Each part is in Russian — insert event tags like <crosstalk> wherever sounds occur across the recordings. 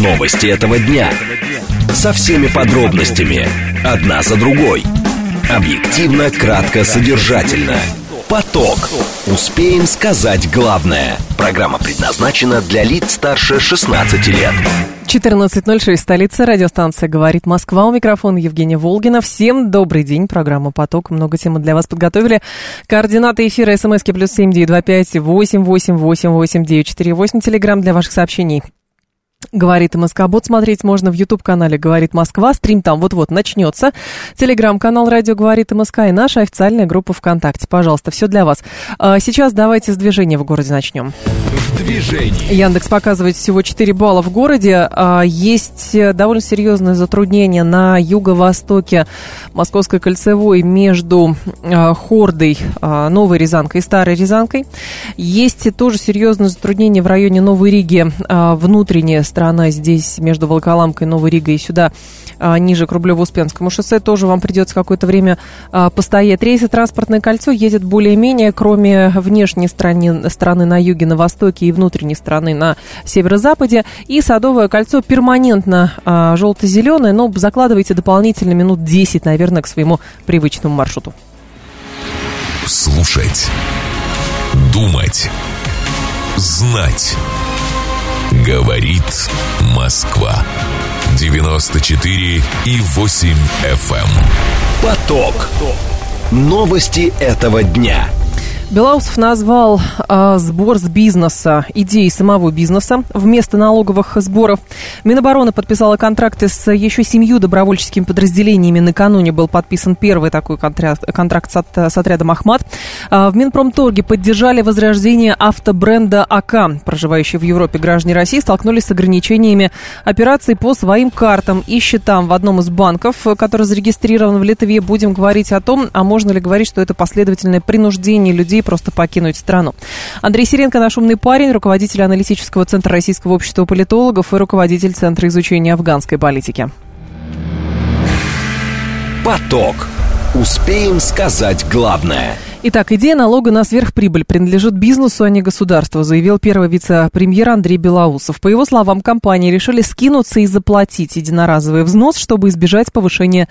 Новости этого дня. Со всеми подробностями. Одна за другой. Объективно, кратко, содержательно. Поток. Успеем сказать главное. Программа предназначена для лиц старше 16 лет. 14.06, столица, радиостанция «Говорит Москва». У микрофона Евгения Волгина. Всем добрый день. Программа «Поток». Много темы для вас подготовили. Координаты эфира смски плюс семь девять два пять восемь восемь восемь восемь девять четыре восемь. Телеграмм для ваших сообщений. Говорит МСК Бот. Смотреть можно в YouTube-канале Говорит Москва. Стрим там вот-вот начнется. Телеграм-канал Радио Говорит МСК и наша официальная группа ВКонтакте. Пожалуйста, все для вас. А сейчас давайте с движения в городе начнем. В движении. Яндекс показывает всего 4 балла в городе. А, Есть довольно серьезное затруднение на юго-востоке Московской кольцевой между а, Хордой, а, Новой Рязанкой и Старой Рязанкой. Есть тоже серьезное затруднение в районе Новой Риги, внутренняя сторона здесь между Волоколамкой, Новой Ригой и сюда ниже к Рублево-Успенскому шоссе тоже вам придется какое-то время постоять. Рейсы транспортное кольцо едет более-менее, кроме внешней стороны, стороны на юге, на востоке и внутренней стороны на северо-западе. И Садовое кольцо перманентно а, желто-зеленое, но закладывайте дополнительно минут 10, наверное, к своему привычному маршруту. Слушать. Думать. Знать. Говорит Москва. 94 и 8 FM. эм. Поток. Новости этого дня. Белоусов назвал а, сбор с бизнеса идеей самого бизнеса вместо налоговых сборов. Минобороны подписала контракты с еще семью добровольческими подразделениями. Накануне был подписан первый такой контракт, контракт с, от- с отрядом «Ахмат». А, в Минпромторге поддержали возрождение автобренда АК. Проживающие в Европе граждане России столкнулись с ограничениями операций по своим картам и счетам в одном из банков, который зарегистрирован в Литве. Будем говорить о том, а можно ли говорить, что это последовательное принуждение людей просто покинуть страну. Андрей Сиренко, наш умный парень, руководитель аналитического центра Российского общества политологов и руководитель Центра изучения афганской политики. Поток. Успеем сказать главное. Итак, идея налога на сверхприбыль принадлежит бизнесу, а не государству, заявил первый вице-премьер Андрей Белоусов. По его словам, компании решили скинуться и заплатить единоразовый взнос, чтобы избежать повышения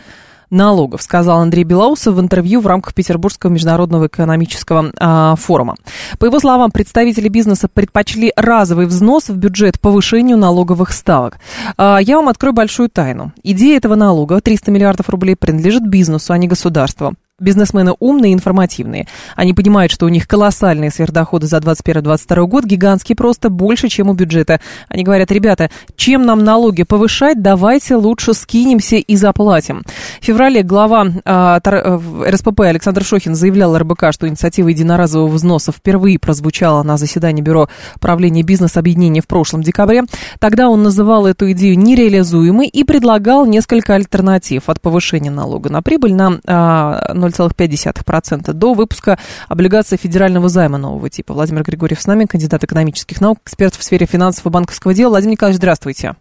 налогов, сказал Андрей Белоусов в интервью в рамках Петербургского международного экономического а, форума. По его словам, представители бизнеса предпочли разовый взнос в бюджет повышению налоговых ставок. А, я вам открою большую тайну. Идея этого налога, 300 миллиардов рублей, принадлежит бизнесу, а не государству. Бизнесмены умные и информативные. Они понимают, что у них колоссальные сверхдоходы за 2021-2022 год, гигантские просто, больше, чем у бюджета. Они говорят, ребята, чем нам налоги повышать, давайте лучше скинемся и заплатим. В феврале глава а, э, РСПП Александр Шохин заявлял РБК, что инициатива единоразового взноса впервые прозвучала на заседании Бюро правления бизнес-объединения в прошлом декабре. Тогда он называл эту идею нереализуемой и предлагал несколько альтернатив от повышения налога на прибыль на а, 0,5% до выпуска облигаций федерального займа нового типа. Владимир Григорьев с нами, кандидат экономических наук, эксперт в сфере финансов и банковского дела. Владимир Николаевич, здравствуйте.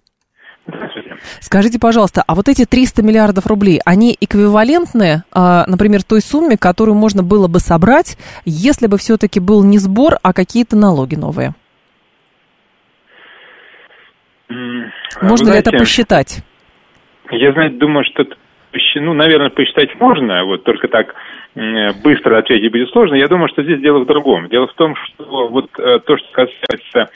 Здравствуйте. Скажите, пожалуйста, а вот эти 300 миллиардов рублей, они эквивалентны, а, например, той сумме, которую можно было бы собрать, если бы все-таки был не сбор, а какие-то налоги новые? М, Можно вы ли это знаете, посчитать? Я, знаете, думаю, что это ну, наверное, посчитать можно, вот только так быстро ответить будет сложно. Я думаю, что здесь дело в другом. Дело в том, что вот э, то, что касается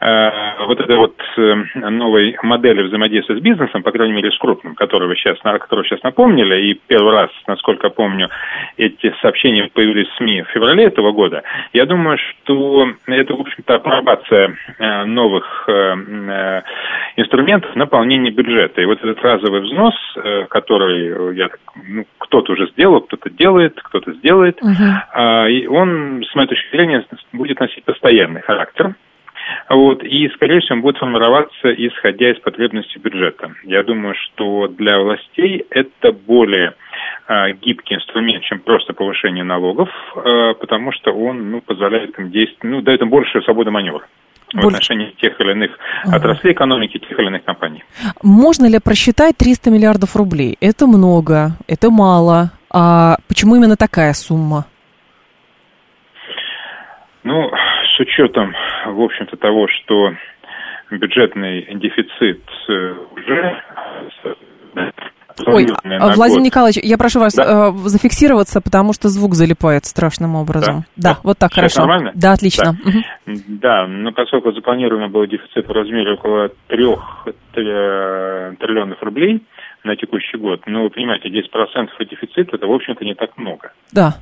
э, вот этой вот э, новой модели взаимодействия с бизнесом, по крайней мере, с крупным, которого сейчас, которую сейчас напомнили, и первый раз, насколько помню, эти сообщения появились в СМИ в феврале этого года, я думаю, что это, в общем-то, апробация э, новых э, э, инструментов наполнения бюджета. И вот этот разовый взнос, э, который э, я, ну, кто-то уже сделал, кто-то делает, кто-то сделает, а, и он, с моей точки зрения, будет носить постоянный характер. Вот, и, скорее всего, он будет формироваться, исходя из потребностей бюджета. Я думаю, что для властей это более а, гибкий инструмент, чем просто повышение налогов, а, потому что он ну, позволяет им действовать, ну, дает им больше свободы маневра в Больше- отношении тех или иных отраслей экономики, тех или иных компаний. Можно ли просчитать 300 миллиардов рублей? Это много, это мало. А почему именно такая сумма? Ну, с учетом, в общем-то, того, что бюджетный дефицит э, уже Ой, а, Владимир год. Николаевич, я прошу вас да? э, зафиксироваться, потому что звук залипает страшным образом. Да, да вот так Сейчас хорошо. Нормально? Да, отлично. Да. Угу. да, но поскольку запланировано был дефицит в размере около трех триллионов рублей на текущий год, ну, вы понимаете, 10% дефицита, это, в общем-то, не так много. Да.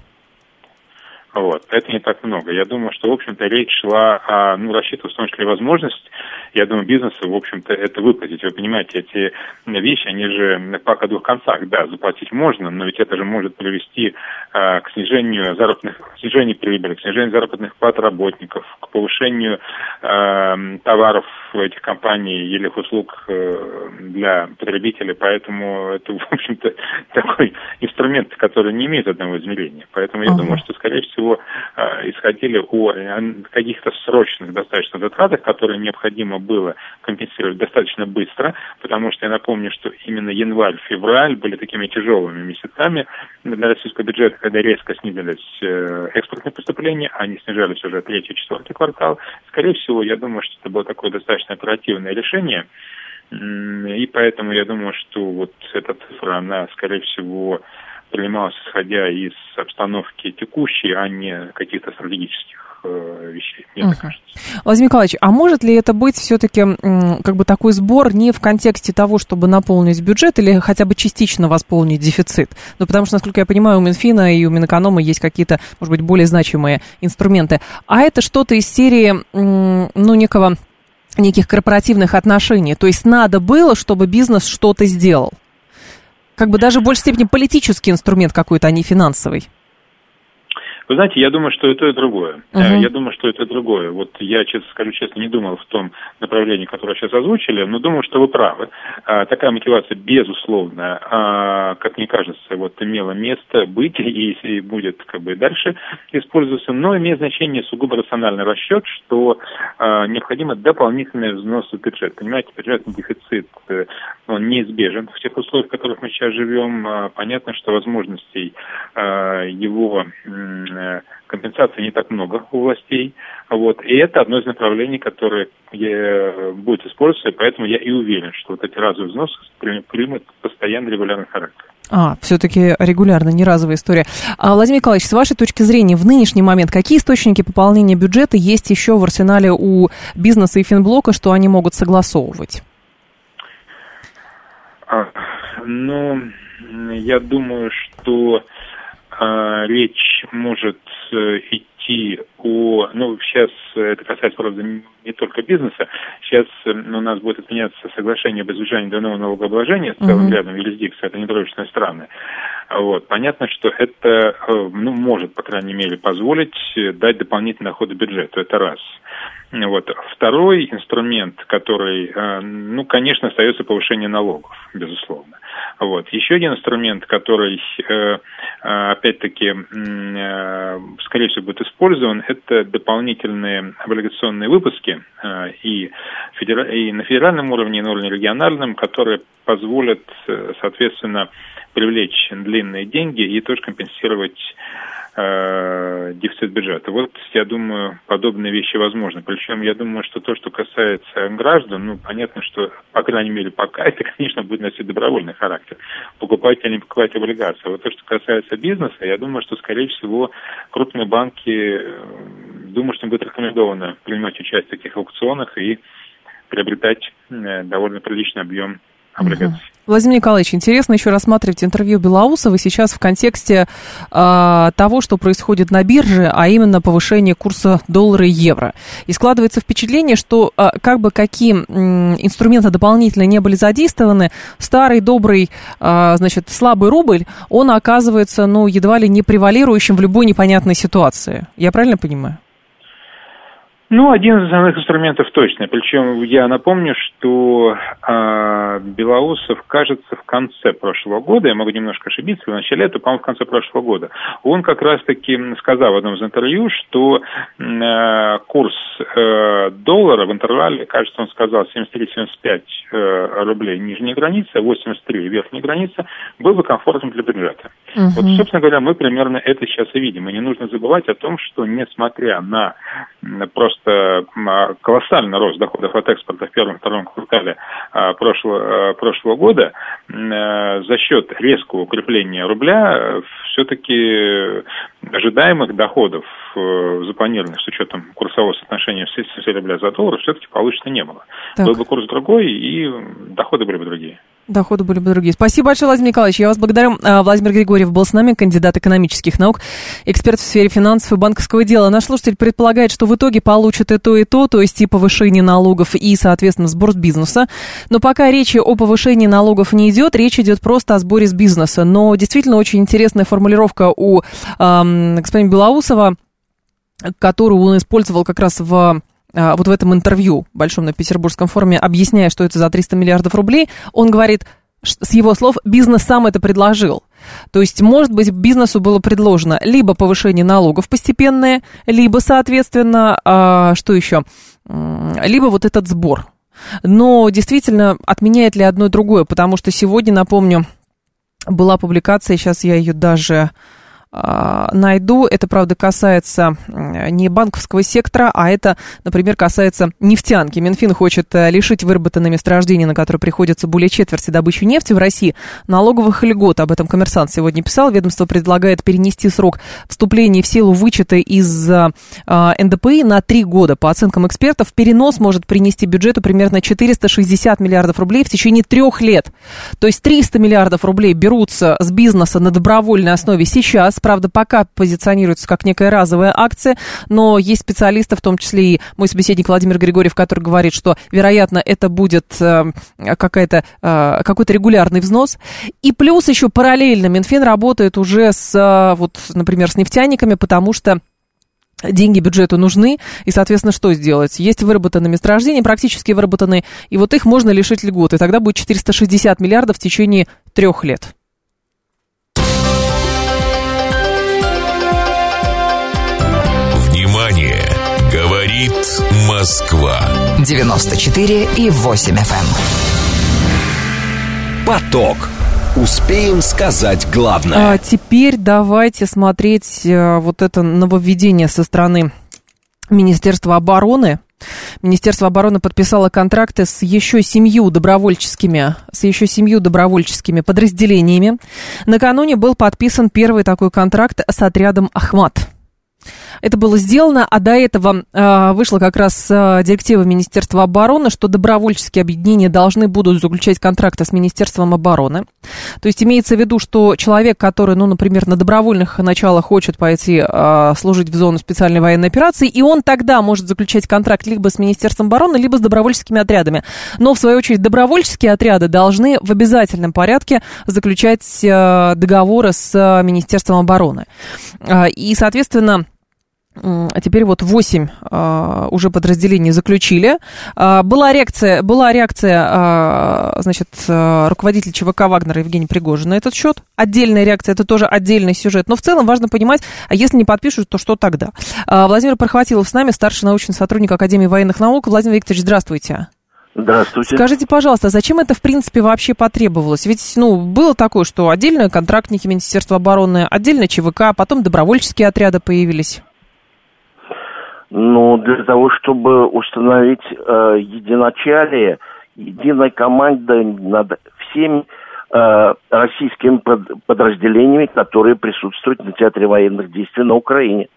Вот. Это не так много. Я думаю, что, в общем-то, речь шла о, ну, рассчитывая в том числе возможность, я думаю, бизнесу, в общем-то, это выплатить. Вы понимаете, эти вещи, они же по о двух концах. Да, заплатить можно, но ведь это же может привести э, к снижению заработных, к снижению прибыли, к снижению заработных плат работников, к повышению э, товаров этих компаний или их услуг э, для потребителей. Поэтому это, в общем-то, такой инструмент, который не имеет одного измерения. Поэтому я uh-huh. думаю, что, скорее всего, э, исходили о э, каких-то срочных достаточно затратах, которые необходимо было компенсировать достаточно быстро, потому что я напомню, что именно январь-февраль были такими тяжелыми месяцами для российского бюджета, когда резко снизились э, экспортные поступления, они снижались уже третий, четвертый квартал. Скорее всего, я думаю, что это было такое достаточно оперативное решение, и поэтому я думаю, что вот эта цифра, она, скорее всего, принималась исходя из обстановки текущей, а не каких-то стратегических э, вещей, мне так кажется. Владимир Николаевич, а может ли это быть все-таки как бы такой сбор не в контексте того, чтобы наполнить бюджет или хотя бы частично восполнить дефицит? Ну, потому что, насколько я понимаю, у Минфина и у Минэконома есть какие-то, может быть, более значимые инструменты. А это что-то из серии, ну, некого неких корпоративных отношений. То есть надо было, чтобы бизнес что-то сделал как бы даже в большей степени политический инструмент какой-то, а не финансовый. Вы знаете, я думаю, что это и другое. Uh-huh. Я думаю, что это и другое. Вот я, честно скажу честно, не думал в том направлении, которое сейчас озвучили, но думаю, что вы правы. А, такая мотивация, безусловно, а, как мне кажется, вот имела место быть и, будет как бы дальше использоваться, но имеет значение сугубо рациональный расчет, что необходимо дополнительный взнос в бюджет. Понимаете, бюджетный дефицит, э, он неизбежен в тех условиях, в которых мы сейчас живем. Понятно, что возможностей его Э, компенсации не так много у властей. Вот. И это одно из направлений, которое будет использоваться, поэтому я и уверен, что вот эти разовые взносы примут постоянный регулярный характер. А, все-таки регулярно, не разовая история. А, Владимир Николаевич, с вашей точки зрения, в нынешний момент какие источники пополнения бюджета есть еще в арсенале у бизнеса и Финблока, что они могут согласовывать? А, ну, я думаю, что речь может э, идти о, ну, сейчас это касается, правда, не только бизнеса, сейчас э, у нас будет отменяться соглашение об избежании двойного налогообложения с целым рядом юрисдикций, это недружественные страны. Вот. Понятно, что это, э, ну, может, по крайней мере, позволить дать дополнительный доход бюджету, это раз. Вот. Второй инструмент, который, ну, конечно, остается повышение налогов, безусловно. Вот. Еще один инструмент, который, э, э, опять-таки, э, скорее всего, будет использован, это дополнительные облигационные выпуски и, на федеральном уровне, и на уровне региональном, которые позволят, соответственно, привлечь длинные деньги и тоже компенсировать э, дефицит бюджета. Вот, я думаю, подобные вещи возможны. Причем, я думаю, что то, что касается граждан, ну, понятно, что, по крайней мере, пока это, <laughs> конечно, будет носить добровольный характер. Покупать или не покупать облигации. Вот то, что касается бизнеса, я думаю, что, скорее всего, крупные банки, э, думаю, что им будет рекомендовано принимать участие в таких аукционах и приобретать э, довольно приличный объем облигаций. Владимир Николаевич, интересно еще рассматривать интервью Белоусова сейчас в контексте э, того, что происходит на бирже, а именно повышение курса доллара и евро. И складывается впечатление, что э, как бы какие э, инструменты дополнительно не были задействованы, старый добрый, э, значит, слабый рубль, он оказывается, ну, едва ли не превалирующим в любой непонятной ситуации. Я правильно понимаю? Ну, один из основных инструментов точно. Причем я напомню, что э, Белоусов, кажется, в конце прошлого года, я могу немножко ошибиться, в начале лета, по-моему, в конце прошлого года, он как раз-таки сказал в одном из интервью, что э, курс э, доллара в интервале, кажется, он сказал 73-75 э, рублей нижняя граница, 83 верхняя граница, был бы комфортным для бюджета. Угу. Вот, собственно говоря, мы примерно это сейчас и видим. И не нужно забывать о том, что несмотря на просто колоссальный рост доходов от экспорта в первом-втором квартале а, прошлого, а, прошлого года, э, за счет резкого укрепления рубля э, все-таки ожидаемых доходов э, запланированных с учетом курсового соотношения рубля за доллар все-таки получится не было. Так. Был бы курс другой, и доходы были бы другие. Доходы были бы другие. Спасибо большое, Владимир Николаевич. Я вас благодарю. А, Владимир Григорьев был с нами, кандидат экономических наук, эксперт в сфере финансов и банковского дела. Наш слушатель предполагает, что в итоге получит и то, и то, то есть и повышение налогов, и, соответственно, сбор с бизнеса. Но пока речи о повышении налогов не идет, речь идет просто о сборе с бизнеса. Но действительно очень интересная формулировка у эм, господина Белоусова, которую он использовал как раз в вот в этом интервью большом на Петербургском форуме, объясняя, что это за 300 миллиардов рублей, он говорит, с его слов, бизнес сам это предложил. То есть, может быть, бизнесу было предложено либо повышение налогов постепенное, либо, соответственно, а, что еще? Либо вот этот сбор. Но действительно, отменяет ли одно и другое? Потому что сегодня, напомню, была публикация, сейчас я ее даже а, найду. Это, правда, касается не банковского сектора, а это, например, касается нефтянки. Минфин хочет э, лишить выработанные месторождения, на которые приходится более четверти добычи нефти в России, налоговых льгот. Об этом коммерсант сегодня писал. Ведомство предлагает перенести срок вступления в силу вычета из а, НДПИ на три года. По оценкам экспертов, перенос может принести бюджету примерно 460 миллиардов рублей в течение трех лет. То есть 300 миллиардов рублей берутся с бизнеса на добровольной основе сейчас, правда, пока позиционируется как некая разовая акция, но есть специалисты, в том числе и мой собеседник Владимир Григорьев, который говорит, что, вероятно, это будет э, какая-то, э, какой-то регулярный взнос. И плюс еще параллельно Минфин работает уже с, э, вот, например, с нефтяниками, потому что деньги бюджету нужны, и, соответственно, что сделать? Есть выработанные месторождения, практически выработанные, и вот их можно лишить льготы. Тогда будет 460 миллиардов в течение трех лет. Говорит Москва. 94 и 8 FM. Эм. Поток. Успеем сказать главное. А теперь давайте смотреть а, вот это нововведение со стороны Министерства обороны. Министерство обороны подписало контракты с еще семью добровольческими, с еще семью добровольческими подразделениями. Накануне был подписан первый такой контракт с отрядом «Ахмат». Это было сделано, а до этого э, вышла как раз э, директива Министерства обороны, что добровольческие объединения должны будут заключать контракты с Министерством обороны. То есть имеется в виду, что человек, который, ну, например, на добровольных началах хочет пойти э, служить в зону специальной военной операции, и он тогда может заключать контракт либо с Министерством обороны, либо с добровольческими отрядами. Но, в свою очередь, добровольческие отряды должны в обязательном порядке заключать э, договоры с э, Министерством обороны. Э, и, соответственно, теперь вот 8 а, уже подразделений заключили. А, была реакция, была реакция а, значит, а, руководителя ЧВК Вагнера Евгения Пригожина на этот счет. Отдельная реакция, это тоже отдельный сюжет. Но в целом важно понимать, а если не подпишут, то что тогда? А, Владимир Прохватилов с нами, старший научный сотрудник Академии военных наук. Владимир Викторович, здравствуйте. Здравствуйте. Скажите, пожалуйста, зачем это, в принципе, вообще потребовалось? Ведь, ну, было такое, что отдельно контрактники Министерства обороны, отдельно ЧВК, потом добровольческие отряды появились. Ну, для того, чтобы установить э, единочалие, единой командой над всеми э, российскими под, подразделениями, которые присутствуют на театре военных действий на Украине.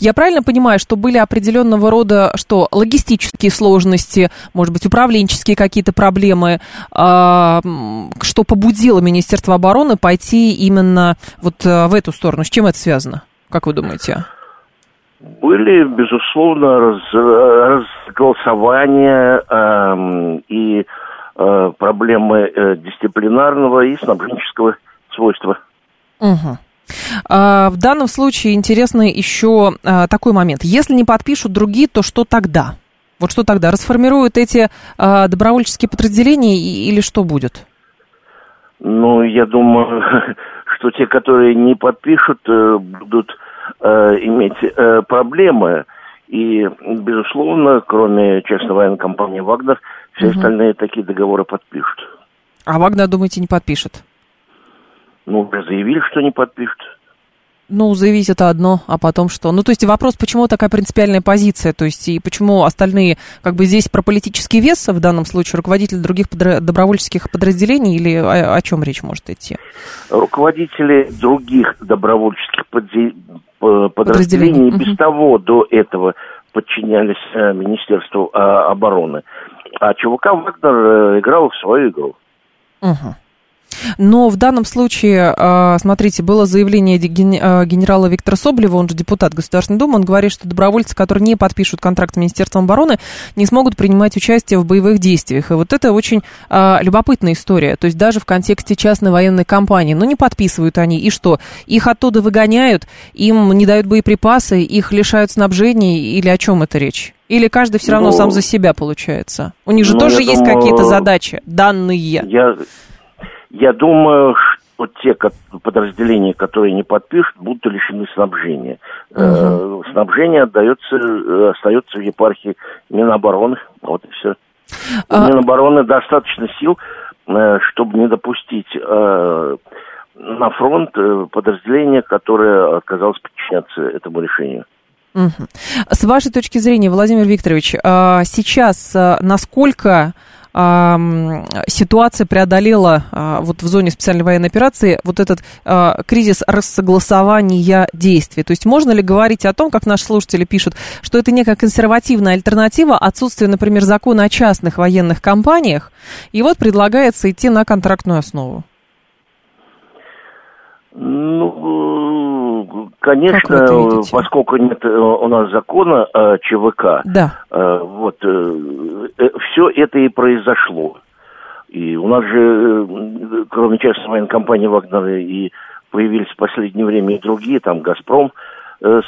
Я правильно понимаю, что были определенного рода, что логистические сложности, может быть, управленческие какие-то проблемы, э, что побудило Министерство обороны пойти именно вот э, в эту сторону? С чем это связано? Как вы думаете? Были, безусловно, раз, разголосования э, и э, проблемы э, дисциплинарного и снабженческого свойства. Угу. А, в данном случае интересно еще а, такой момент. Если не подпишут другие, то что тогда? Вот что тогда? Расформируют эти э, добровольческие подразделения или что будет? Ну, я думаю, <laughs> что те, которые не подпишут, э, будут э, иметь э, проблемы. И, безусловно, кроме частной военной компании «Вагнер», все угу. остальные такие договоры подпишут. А «Вагнер», думаете, не подпишет? Ну, уже заявили, что не подпишут. Ну, заявить это одно, а потом что? Ну, то есть вопрос, почему такая принципиальная позиция, то есть и почему остальные, как бы здесь про политический вес в данном случае, руководители других подра- добровольческих подразделений или о, о чем речь может идти? Руководители других добровольческих подразделений, подразделений угу. без того до этого подчинялись э, Министерству э, обороны. А ЧВК Вагнер э, играл в свою игру. Угу. Но в данном случае, а, смотрите, было заявление а, генерала Виктора Соболева, он же депутат Государственной Думы, он говорит, что добровольцы, которые не подпишут контракт с Министерством обороны, не смогут принимать участие в боевых действиях. И вот это очень а, любопытная история. То есть даже в контексте частной военной кампании. Ну, не подписывают они. И что? Их оттуда выгоняют, им не дают боеприпасы, их лишают снабжения или о чем это речь? Или каждый все равно ну, сам за себя получается? У них же ну, тоже есть думаю, какие-то задачи, данные. Я, я думаю, что те подразделения, которые не подпишут, будут лишены снабжения. Угу. Снабжение отдается, э, остается в епархии Минобороны. Вот и все. А... У Минобороны достаточно сил, э, чтобы не допустить на фронт подразделения, которое отказалось подчиняться этому решению. Угу. С вашей точки зрения, Владимир Викторович, а сейчас насколько ситуация преодолела а, вот в зоне специальной военной операции вот этот а, кризис рассогласования действий. То есть можно ли говорить о том, как наши слушатели пишут, что это некая консервативная альтернатива отсутствия, например, закона о частных военных компаниях, и вот предлагается идти на контрактную основу? Ну, конечно, поскольку нет э, у нас закона э, ЧВК, да. э, вот все это и произошло. И у нас же, кроме частной военной компании Вагнера, и появились в последнее время и другие, там Газпром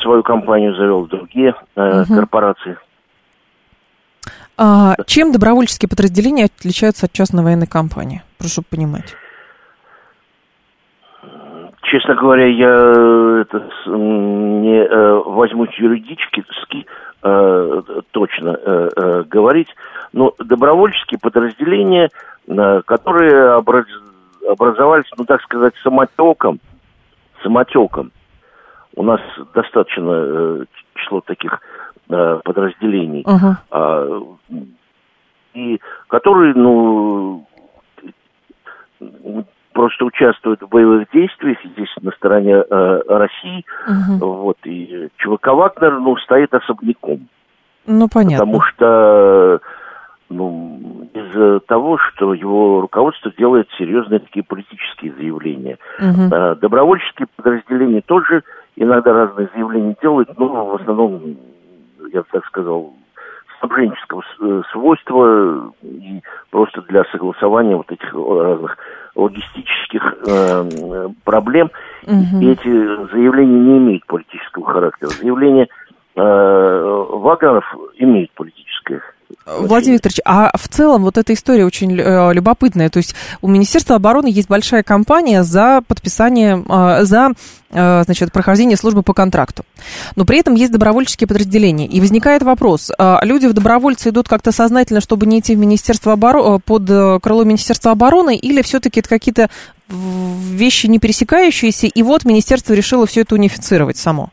свою компанию завел, другие угу. корпорации. А, чем добровольческие подразделения отличаются от частной военной компании? Прошу понимать. Честно говоря, я э, это не э, возьму юридически э, точно э, э, говорить, но добровольческие подразделения, э, которые образ, образовались, ну так сказать, самотеком, самотеком. У нас достаточно число таких подразделений, uh-huh. э, и которые, ну просто участвуют в боевых действиях здесь на стороне э, России. Угу. Вот, и ЧВК Вагнер, ну, стоит особняком. Ну, понятно. Потому что ну, из-за того, что его руководство делает серьезные такие политические заявления. Угу. Добровольческие подразделения тоже иногда разные заявления делают, но в основном, я бы так сказал, снабженческого э, свойства и просто для согласования вот этих разных логистических э, проблем. Угу. И эти заявления не имеют политического характера. Заявления э, Вагнеров имеют политическое Владимир Викторович, а в целом вот эта история очень э, любопытная. То есть у Министерства обороны есть большая кампания за подписание, э, за значит, прохождение службы по контракту. Но при этом есть добровольческие подразделения. И возникает вопрос, люди в добровольцы идут как-то сознательно, чтобы не идти в Министерство обороны, под крыло Министерства обороны, или все-таки это какие-то вещи не пересекающиеся, и вот министерство решило все это унифицировать само?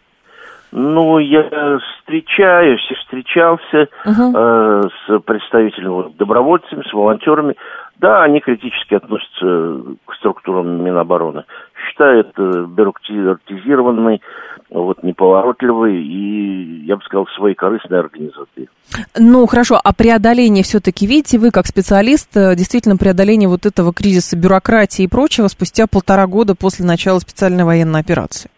Ну, я встречаюсь и встречался uh-huh. э, с представителями добровольцами, с волонтерами. Да, они критически относятся к структурам Минобороны. Считают э, бюрократизированной, вот, неповоротливой и, я бы сказал, своей корыстной организацией. Ну, хорошо, а преодоление все-таки, видите, вы как специалист, э, действительно преодоление вот этого кризиса бюрократии и прочего спустя полтора года после начала специальной военной операции?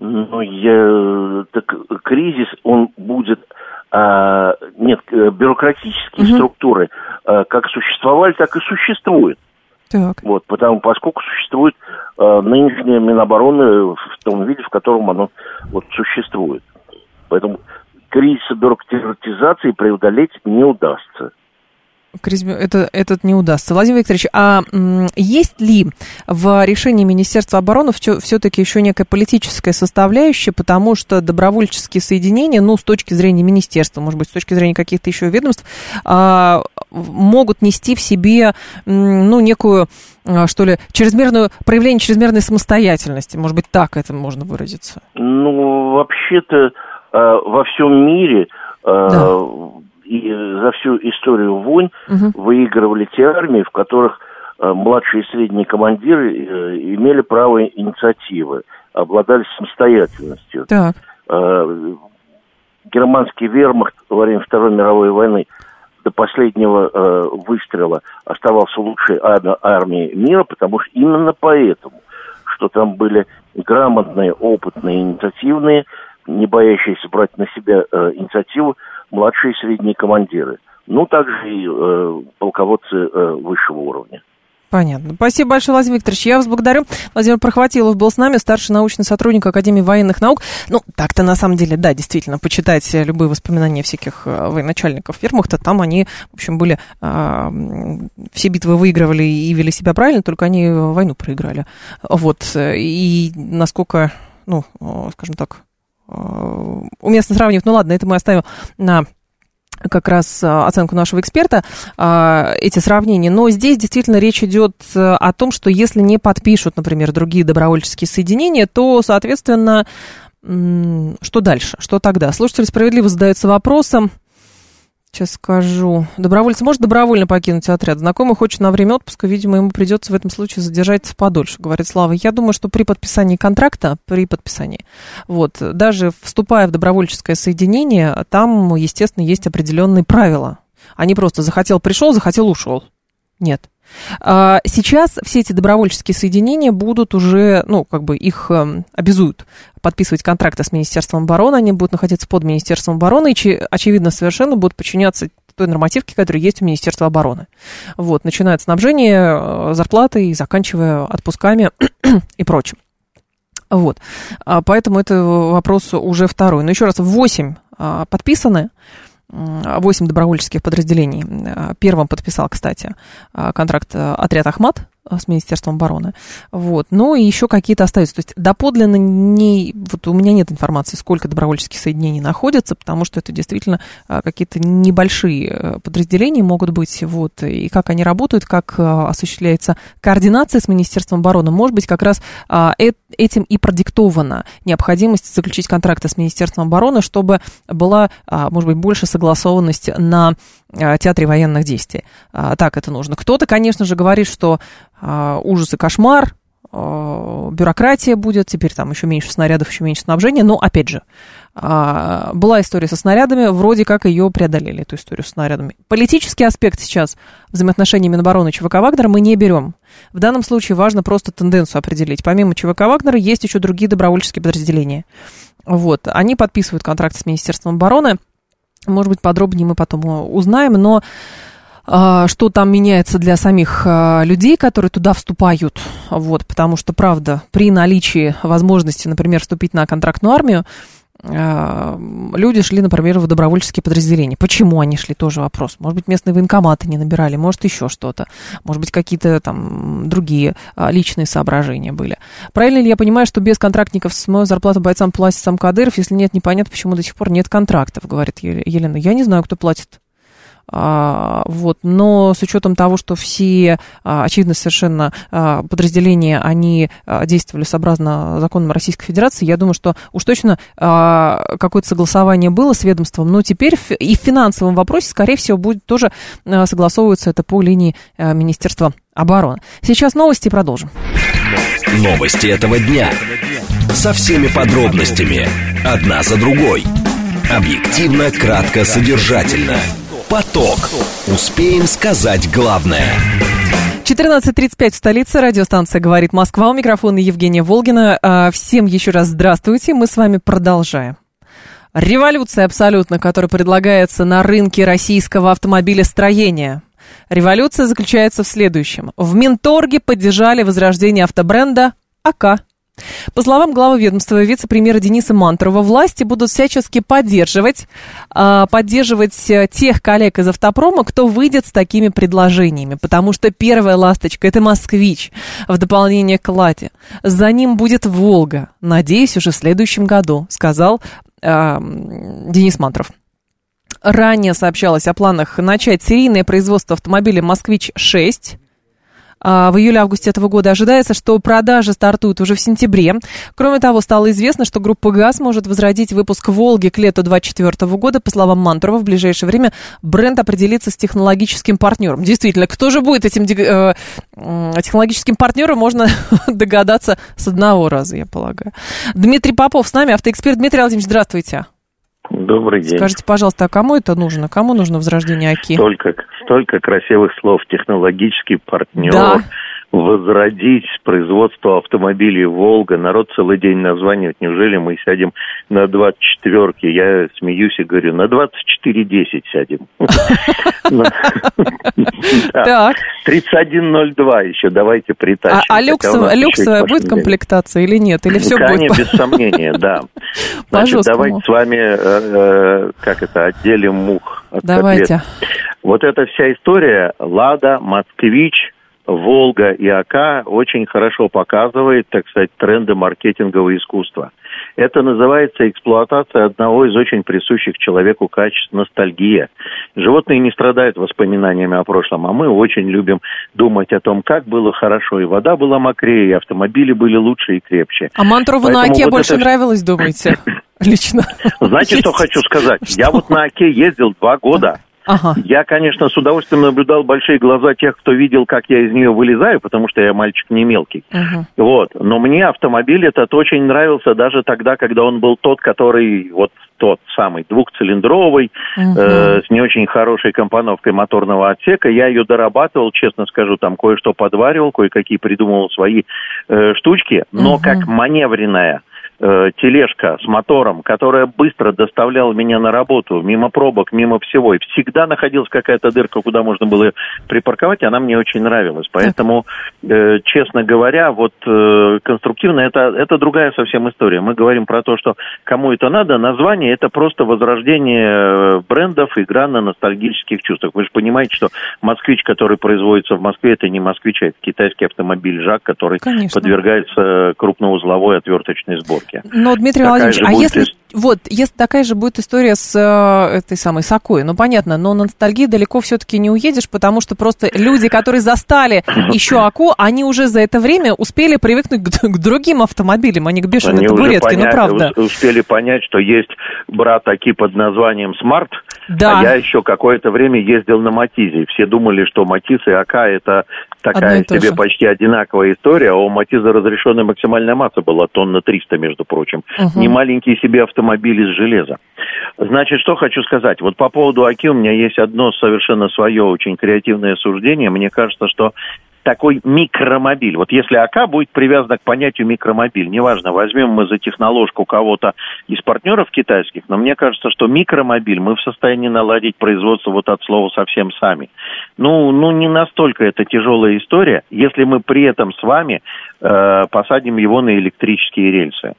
Ну, я, так кризис, он будет... А, нет, э, бюрократические угу. структуры а, как существовали, так и существуют. Так. Вот, потому, поскольку существует а, нынешняя Минобороны в том виде, в котором оно вот, существует. Поэтому кризиса бюрократизации преодолеть не удастся. Это, этот не удастся. Владимир Викторович, а есть ли в решении Министерства обороны все-таки еще некая политическая составляющая, потому что добровольческие соединения, ну, с точки зрения министерства, может быть, с точки зрения каких-то еще ведомств, а, могут нести в себе, ну, некую, а, что ли, чрезмерную, проявление чрезмерной самостоятельности, может быть, так это можно выразиться? Ну, вообще-то э, во всем мире э, да и за всю историю войн угу. выигрывали те армии, в которых э, младшие и средние командиры э, имели право инициативы, обладали самостоятельностью. Так. Э, германский вермахт во время Второй мировой войны до последнего э, выстрела оставался лучшей ар- армией мира, потому что именно поэтому, что там были грамотные, опытные, инициативные, не боящиеся брать на себя э, инициативу младшие и средние командиры. Ну, также и э, полководцы э, высшего уровня. Понятно. Спасибо большое, Владимир Викторович. Я вас благодарю. Владимир Прохватилов был с нами, старший научный сотрудник Академии военных наук. Ну, так-то на самом деле, да, действительно, почитать любые воспоминания всяких э, военачальников вермахта, там они, в общем, были, э, все битвы выигрывали и вели себя правильно, только они войну проиграли. Вот. И насколько, ну, скажем так, Э, уместно сравнивать. Ну ладно, это мы оставим на как раз э, оценку нашего эксперта, э, эти сравнения. Но здесь действительно речь идет о том, что если не подпишут, например, другие добровольческие соединения, то, соответственно, что дальше? Что тогда? Слушатели справедливо задаются вопросом, Сейчас скажу. Добровольец может добровольно покинуть отряд. Знакомый хочет на время отпуска, видимо, ему придется в этом случае задержаться подольше, говорит Слава. Я думаю, что при подписании контракта, при подписании, вот, даже вступая в добровольческое соединение, там, естественно, есть определенные правила. А не просто захотел пришел, захотел ушел. Нет. А, сейчас все эти добровольческие соединения будут уже, ну, как бы их эм, обязуют подписывать контракты с Министерством обороны, они будут находиться под Министерством обороны и, очевидно, совершенно будут подчиняться той нормативке, которая есть у Министерства обороны. Вот, начиная от снабжения, э, зарплаты и заканчивая отпусками <clears throat> и прочим. Вот. А, поэтому это вопрос уже второй. Но еще раз, 8 а, подписаны. 8 добровольческих подразделений. Э, первым подписал, кстати, э, контракт э, отряд «Ахмат», с Министерством обороны. Вот. Ну и еще какие-то остаются. То есть доподлинно не... Вот у меня нет информации, сколько добровольческих соединений находятся, потому что это действительно э, какие-то небольшие э, подразделения могут быть. Вот. И как они работают, как осуществляется координация с Министерством обороны. Может быть, как раз этим и продиктована необходимость заключить контракты с Министерством обороны, чтобы была, может быть, больше согласованность на театре военных действий. Так это нужно. Кто-то, конечно же, говорит, что а, ужас и кошмар, а, бюрократия будет, теперь там еще меньше снарядов, еще меньше снабжения, но, опять же, а, была история со снарядами, вроде как ее преодолели, эту историю с снарядами. Политический аспект сейчас взаимоотношений Минобороны и ЧВК Вагнера мы не берем. В данном случае важно просто тенденцию определить. Помимо ЧВК Вагнера есть еще другие добровольческие подразделения. Вот, они подписывают контракты с Министерством обороны. Может быть, подробнее мы потом узнаем, но а, что там меняется для самих а, людей, которые туда вступают. Вот, потому что, правда, при наличии возможности, например, вступить на контрактную армию, люди шли, например, в добровольческие подразделения. Почему они шли, тоже вопрос. Может быть, местные военкоматы не набирали, может, еще что-то. Может быть, какие-то там другие личные соображения были. Правильно ли я понимаю, что без контрактников с моей зарплату бойцам платит сам Кадыров? Если нет, непонятно, почему до сих пор нет контрактов, говорит Елена. Я не знаю, кто платит а, вот. Но с учетом того, что все, а, очевидно, совершенно а, подразделения, они действовали сообразно законам Российской Федерации, я думаю, что уж точно какое-то согласование было с ведомством, но теперь и в финансовом вопросе, скорее всего, будет тоже согласовываться это по линии Министерства обороны. Сейчас новости продолжим. Новости этого дня. Со всеми подробностями. Одна за другой. Объективно, кратко, содержательно. Поток. Успеем сказать главное. 14.35 в столице. Радиостанция «Говорит Москва». У микрофона Евгения Волгина. А, всем еще раз здравствуйте. Мы с вами продолжаем. Революция абсолютно, которая предлагается на рынке российского автомобилестроения. Революция заключается в следующем. В Минторге поддержали возрождение автобренда АК. По словам главы ведомства вице-премьера Дениса Мантурова, власти будут всячески поддерживать, а, поддерживать э, тех коллег из автопрома, кто выйдет с такими предложениями, потому что первая ласточка – это «Москвич» в дополнение к «Ладе». За ним будет «Волга», надеюсь, уже в следующем году, сказал э, Денис Мантров. Ранее сообщалось о планах начать серийное производство автомобиля «Москвич-6», а, в июле-августе этого года. Ожидается, что продажи стартуют уже в сентябре. Кроме того, стало известно, что группа ГАЗ может возродить выпуск «Волги» к лету 2024 года. По словам Мантурова, в ближайшее время бренд определится с технологическим партнером. Действительно, кто же будет этим э, технологическим партнером, можно <laughs> догадаться с одного раза, я полагаю. Дмитрий Попов с нами, автоэксперт. Дмитрий Владимирович, здравствуйте. Добрый день. Скажите, пожалуйста, а кому это нужно? Кому нужно возрождение АКИ? Столько, столько красивых слов. Технологический партнер. Да возродить производство автомобилей «Волга». Народ целый день названивает. Неужели мы сядем на 24-ки? Я смеюсь и говорю, на 24-10 сядем. <laughs> Так. 3102 еще давайте притащим. А, а люксовая будет комплектация или нет? Или все будет? без сомнения, да. <laughs> Значит, давайте с вами, э, э, как это, отделим мух Давайте. Вот эта вся история «Лада», «Москвич», Волга и АК очень хорошо показывает, так сказать, тренды маркетингового искусства. Это называется эксплуатация одного из очень присущих человеку качеств – ностальгия. Животные не страдают воспоминаниями о прошлом, а мы очень любим думать о том, как было хорошо, и вода была мокрее, и автомобили были лучше и крепче. А Мантрову на Оке вот больше это... нравилось, думаете? <laughs> Лично. Знаете, что хочу сказать? Я вот на Оке ездил два года. Ага. Я, конечно, с удовольствием наблюдал большие глаза тех, кто видел, как я из нее вылезаю, потому что я мальчик не мелкий. Ага. Вот. Но мне автомобиль этот очень нравился даже тогда, когда он был тот, который вот тот самый двухцилиндровый, uh э, с не очень хорошей компоновкой моторного отсека. Я ее дорабатывал, честно скажу, там кое-что подваривал, кое-какие придумывал свои э, штучки, но uh как маневренная э, тележка с мотором, которая быстро доставляла меня на работу, мимо пробок, мимо всего. И всегда находилась какая-то дырка, куда можно было припарковать, и она мне очень нравилась. Поэтому, э, честно говоря, вот э, конструктивно это, это другая совсем история. Мы говорим про то, что кому это надо, название это просто возрождение э, брендов, игра на ностальгических чувствах. Вы же понимаете, что москвич, который производится в Москве, это не москвич, а это китайский автомобиль ЖАК, который Конечно. подвергается крупноузловой отверточной сборке порядке. Но, Дмитрий такая Владимирович, а если, вот, если такая же будет история с э, этой самой Сокой, ну, понятно, но на ностальгии далеко все-таки не уедешь, потому что просто люди, которые застали еще АКУ, они уже за это время успели привыкнуть к, к другим автомобилям, а не к бешеной табуретке, ну, правда. успели понять, что есть брат АКИ под названием «Смарт», да. а я еще какое-то время ездил на Матизе. Все думали, что Матиз и АК это такая себе же. почти одинаковая история, а у Матиза разрешенная максимальная масса была тонна 300, между прочим. Угу. Не маленькие себе автомобили из железа. Значит, что хочу сказать. Вот по поводу АКИ у меня есть одно совершенно свое очень креативное суждение. Мне кажется, что такой микромобиль. Вот если АК будет привязана к понятию микромобиль, неважно, возьмем мы за техноложку кого-то из партнеров китайских, но мне кажется, что микромобиль мы в состоянии наладить производство вот от слова совсем сами. Ну, ну не настолько это тяжелая история, если мы при этом с вами э, посадим его на электрические рельсы.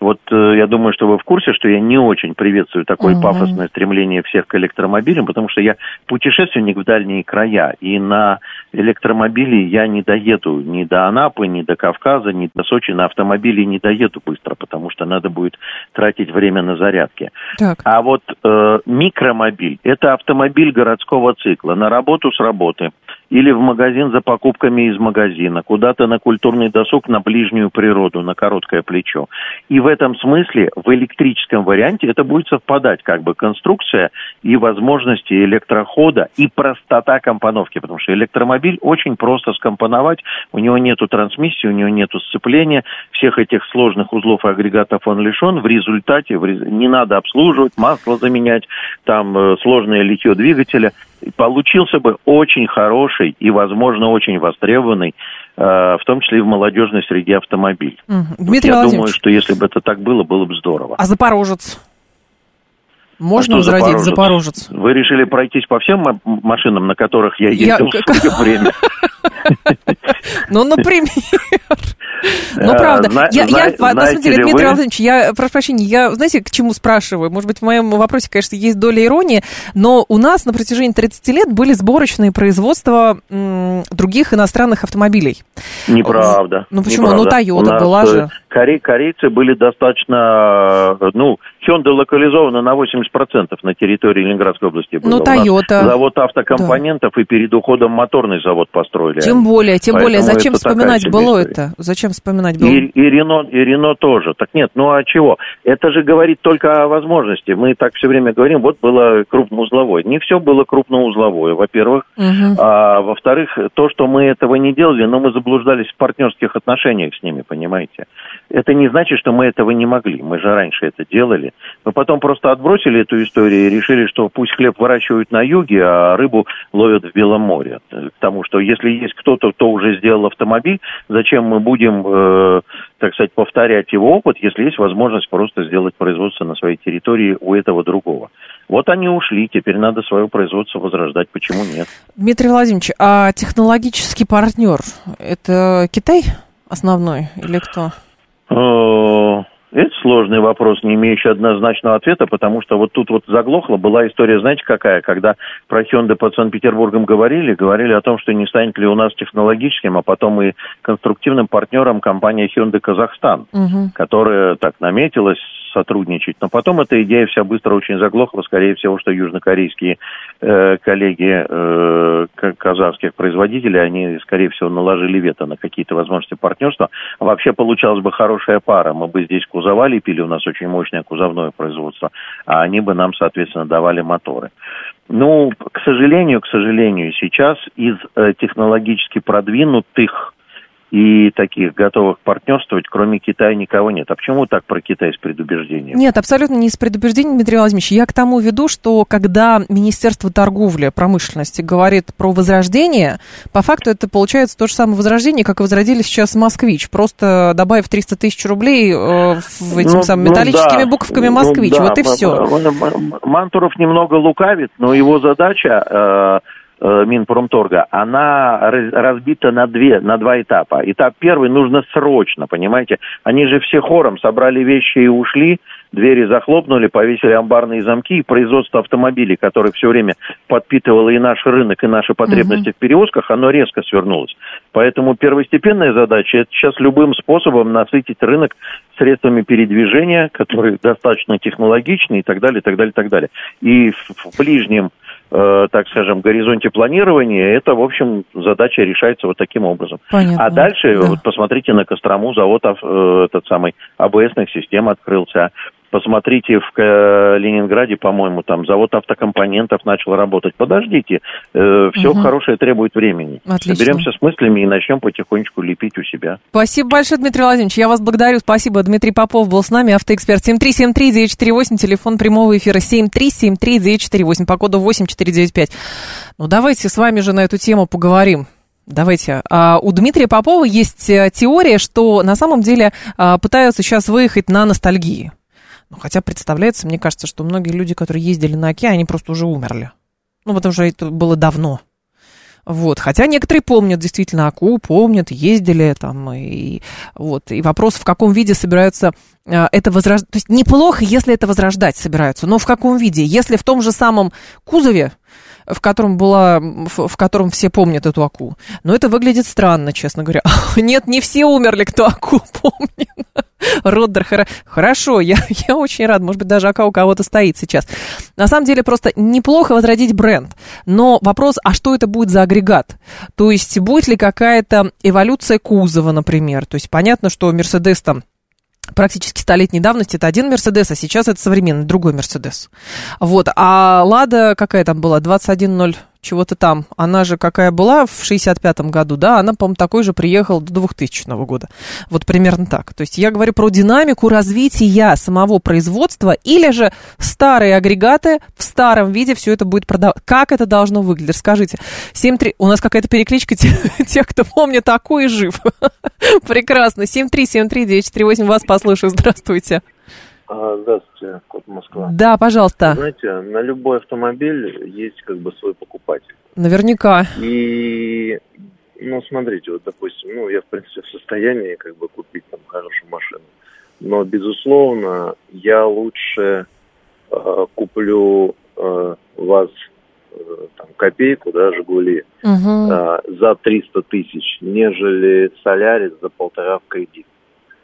Вот э, я думаю, что вы в курсе, что я не очень приветствую такое угу. пафосное стремление всех к электромобилям, потому что я путешественник в дальние края, и на электромобиле я не доеду ни до Анапы, ни до Кавказа, ни до Сочи. На автомобиле не доеду быстро, потому что надо будет тратить время на зарядки. Так. А вот э, микромобиль – это автомобиль городского цикла. На работу с работы – или в магазин за покупками из магазина, куда-то на культурный досуг, на ближнюю природу, на короткое плечо. И в этом смысле в электрическом варианте это будет совпадать как бы конструкция и возможности электрохода и простота компоновки, потому что электромобиль очень просто скомпоновать, у него нету трансмиссии, у него нету сцепления, всех этих сложных узлов и агрегатов он лишен, в результате не надо обслуживать, масло заменять, там э, сложное литье двигателя – получился бы очень хороший и, возможно, очень востребованный, э, в том числе и в молодежной среде автомобиль. Угу. Дмитрий я думаю, что если бы это так было, было бы здорово. А Запорожец? Можно а возродить Запорожец? Запорожец? Вы решили пройтись по всем машинам, на которых я ездил я... в свое время? Ну, например. <laughs> Ну, э, правда. Я, я, на самом деле, Дмитрий Владимирович, я, прошу прощения, я, знаете, к чему спрашиваю? Может быть, в моем вопросе, конечно, есть доля иронии, но у нас на протяжении 30 лет были сборочные производства других иностранных автомобилей. Неправда. Ну, почему? Ну, Toyota была э, же. Корейцы были достаточно, ну, Hyundai локализована на 80% на территории Ленинградской области. Ну, Toyota. Завод автокомпонентов да. и перед уходом моторный завод построили. Тем более, тем Поэтому более, зачем вспоминать было это? Зачем вспоминать было? И, и, Рено, и Рено тоже. Так нет, ну а чего? Это же говорит только о возможности. Мы так все время говорим, вот было крупноузловое. Не все было крупноузловое, во-первых. Угу. А во-вторых, то, что мы этого не делали, но мы заблуждались в партнерских отношениях с ними, понимаете? Это не значит, что мы этого не могли. Мы же раньше это делали. Мы потом просто отбросили эту историю и решили, что пусть хлеб выращивают на юге, а рыбу ловят в Белом море. Потому что если есть кто-то, кто уже сделал автомобиль, зачем мы будем, э, так сказать, повторять его опыт, если есть возможность просто сделать производство на своей территории у этого другого. Вот они ушли, теперь надо свое производство возрождать. Почему нет? Дмитрий Владимирович, а технологический партнер – это Китай основной или кто? Э, это сложный вопрос, не имеющий однозначного ответа, потому что вот тут вот заглохло. Была история, знаете, какая? Когда про Hyundai под Санкт-Петербургом говорили, говорили о том, что не станет ли у нас технологическим, а потом и конструктивным партнером компания Hyundai Казахстан, угу. которая так наметилась сотрудничать. Но потом эта идея вся быстро очень заглохла. Скорее всего, что южнокорейские э, коллеги э, казахских производителей, они, скорее всего, наложили вето на какие-то возможности партнерства. Вообще получалась бы хорошая пара. Мы бы здесь кузова лепили, у нас очень мощное кузовное производство, а они бы нам, соответственно, давали моторы. Ну, к сожалению, к сожалению, сейчас из э, технологически продвинутых и таких готовых партнерствовать, кроме Китая, никого нет. А почему так про Китай с предубеждением? Нет, абсолютно не с предубеждением, Дмитрий Владимирович. Я к тому веду, что когда Министерство торговли, промышленности говорит про возрождение, по факту это получается то же самое возрождение, как возродили сейчас «Москвич», просто добавив 300 тысяч рублей э, в этим ну, самым металлическими ну, да. буковками «Москвич». Ну, да. Вот и все. Мантуров немного лукавит, но его задача... Э, Минпромторга, она разбита на две, на два этапа. Этап первый нужно срочно, понимаете? Они же все хором собрали вещи и ушли, двери захлопнули, повесили амбарные замки, и производство автомобилей, которое все время подпитывало и наш рынок, и наши потребности угу. в перевозках, оно резко свернулось. Поэтому первостепенная задача – это сейчас любым способом насытить рынок средствами передвижения, которые достаточно технологичны и так далее, и так далее, и так далее. И в ближнем э, так скажем, горизонте планирования, это, в общем, задача решается вот таким образом. Понятно. А дальше, да. вот посмотрите на Кострому, завод э, этот самый АБСных систем открылся, Посмотрите, в э, Ленинграде, по-моему, там завод автокомпонентов начал работать. Подождите, э, все угу. хорошее требует времени. Отлично. Соберемся с мыслями и начнем потихонечку лепить у себя. Спасибо большое, Дмитрий Владимирович. Я вас благодарю. Спасибо. Дмитрий Попов был с нами, автоэксперт. 7373948, телефон прямого эфира 7373948, по коду 8495. Ну, давайте с вами же на эту тему поговорим. Давайте. А, у Дмитрия Попова есть э, теория, что на самом деле а, пытаются сейчас выехать на ностальгии. Ну, хотя представляется, мне кажется, что многие люди, которые ездили на Оке, они просто уже умерли. Ну, потому что это было давно. Вот. Хотя некоторые помнят действительно Аку, помнят, ездили там. И, вот. и вопрос, в каком виде собираются а, это возрождать. То есть неплохо, если это возрождать собираются, но в каком виде? Если в том же самом кузове, в котором была, в, в котором все помнят эту Аку. Но это выглядит странно, честно говоря. <laughs> Нет, не все умерли, кто Аку <laughs> помнит. Роддер, хорошо, я, <laughs> я очень рад, может быть, даже АК у кого-то стоит сейчас. На самом деле, просто неплохо возродить бренд, но вопрос, а что это будет за агрегат? То есть, будет ли какая-то эволюция кузова, например? То есть, понятно, что Мерседес там практически столетней давности это один Мерседес, а сейчас это современный другой Мерседес. Вот. А Лада какая там была? 21.0 чего-то там, она же какая была в 65-м году, да, она, по-моему, такой же приехала до 2000 года. Вот примерно так. То есть я говорю про динамику развития самого производства или же старые агрегаты в старом виде все это будет продавать. Как это должно выглядеть? Скажите. 7-3... У нас какая-то перекличка <laughs> тех, кто помнит такой жив. <laughs> Прекрасно. 7373948, вас послушаю. Здравствуйте. А, здравствуйте, код Москва. Да, пожалуйста. Знаете, на любой автомобиль есть как бы свой покупатель. Наверняка. И ну, Ну, смотрите, вот, допустим, ну, я, в принципе, в состоянии, как бы, купить там хорошую машину. Но, безусловно, я лучше э, куплю э, вас э, там, копейку, да, Жигули, угу. э, за 300 тысяч, нежели Солярис за полтора в кредит.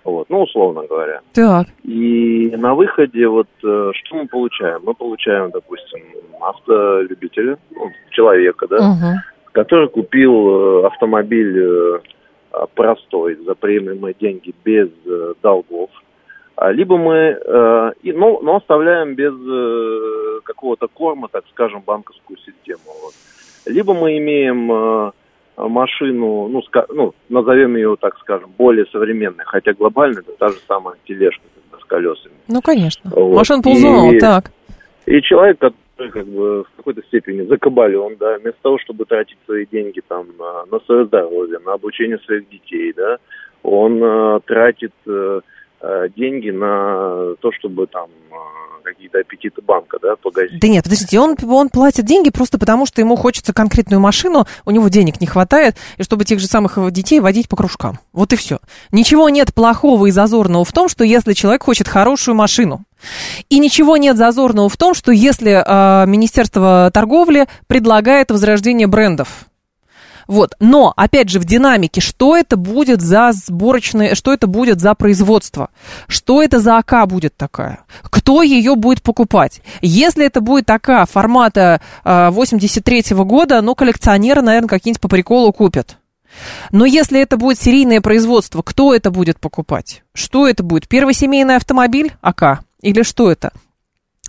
Вот, ну, условно говоря. Так. И на выходе вот э, что мы получаем? Мы получаем, допустим, автолюбителя, ну, человека, да, угу. который купил э, автомобиль э, простой, за приемлемые деньги, без долгов. А, либо мы, и, ну, но оставляем без какого-то корма, так скажем, банковскую систему. Вот. Либо мы имеем машину, ну, ска, ну, назовем ее, так скажем, более современной, хотя глобально это та же самая тележка с колесами. Ну, конечно. Вот. Машина ползунова, так. И человек, который как бы в какой-то степени закабален, да, вместо того, чтобы тратить свои деньги там на, на свое здоровье, на обучение своих детей, да, он э, тратит э, э деньги на то, чтобы там э, какие-то аппетиты банка, да, погасить. Да нет, подождите, он, он платит деньги просто потому, что ему хочется конкретную машину, у него денег не хватает, и чтобы тех же самых детей водить по кружкам. Вот и все. Ничего нет плохого и зазорного в том, что если человек хочет хорошую машину, и ничего нет зазорного в том, что если э, Министерство торговли предлагает возрождение брендов, вот. Но, опять же, в динамике, что это будет за сборочное, что это будет за производство? Что это за АК будет такая? Кто ее будет покупать? Если это будет АК формата э, 83 -го года, ну, коллекционеры, наверное, какие-нибудь по приколу купят. Но если это будет серийное производство, кто это будет покупать? Что это будет? Первый семейный автомобиль АК? Или что это?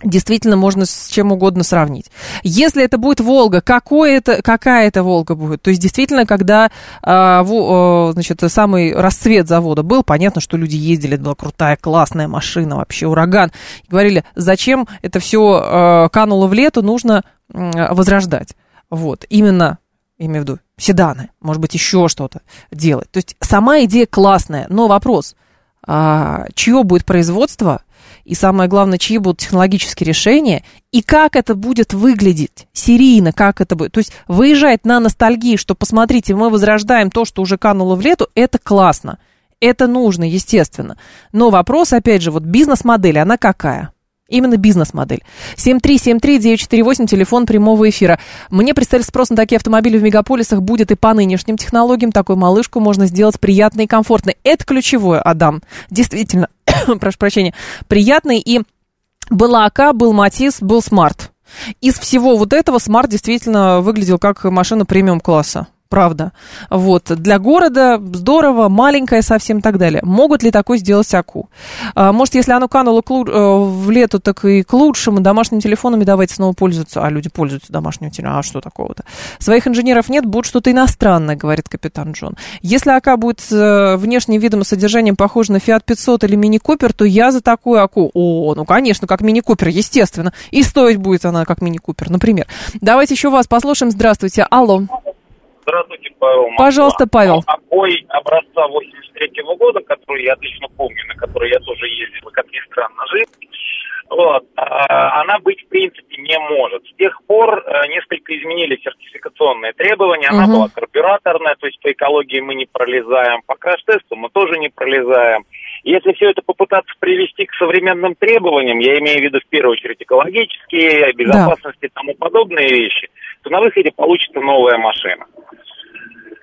Действительно можно с чем угодно сравнить. Если это будет Волга, какой это, какая это Волга будет? То есть действительно, когда а, в, значит, самый расцвет завода был, понятно, что люди ездили, была крутая, классная машина, вообще ураган. И говорили, зачем это все а, кануло в лету, нужно а, возрождать. Вот, именно, имею в виду, седаны, может быть, еще что-то делать. То есть сама идея классная, но вопрос, а, чье будет производство – и самое главное, чьи будут технологические решения, и как это будет выглядеть серийно, как это будет. То есть выезжать на ностальгии, что посмотрите, мы возрождаем то, что уже кануло в лету, это классно. Это нужно, естественно. Но вопрос, опять же, вот бизнес-модель, она какая? Именно бизнес-модель. 7373948, телефон прямого эфира. Мне представили спрос на такие автомобили в мегаполисах будет и по нынешним технологиям. Такую малышку можно сделать приятной и комфортной. Это ключевое, Адам. Действительно, <coughs> прошу прощения, приятный. И была Ока, был Матиз, был Смарт. Из всего вот этого Смарт действительно выглядел как машина премиум-класса правда. Вот. Для города здорово, маленькое совсем и так далее. Могут ли такое сделать Оку? А, может, если оно кануло к, э, в лету, так и к лучшему. Домашними телефонами давайте снова пользоваться. А люди пользуются домашним телефоном. А что такого-то? Своих инженеров нет, будет что-то иностранное, говорит капитан Джон. Если Ока будет э, внешним видом и содержанием похож на Fiat 500 или Мини Купер, то я за такую Оку. О, ну, конечно, как Мини Купер, естественно. И стоить будет она как Мини Купер, например. Давайте еще вас послушаем. Здравствуйте. Алло. Здравствуйте, Павел. Москва. Пожалуйста, Павел. Обой образца 83 -го года, который я отлично помню, на который я тоже ездил, как ни странно, жил, вот, а, она быть в принципе не может. С тех пор э, несколько изменили сертификационные требования. Она угу. была карбюраторная, то есть по экологии мы не пролезаем, по краш-тесту мы тоже не пролезаем. Если все это попытаться привести к современным требованиям, я имею в виду в первую очередь экологические, безопасности да. и тому подобные вещи, то на выходе получится новая машина.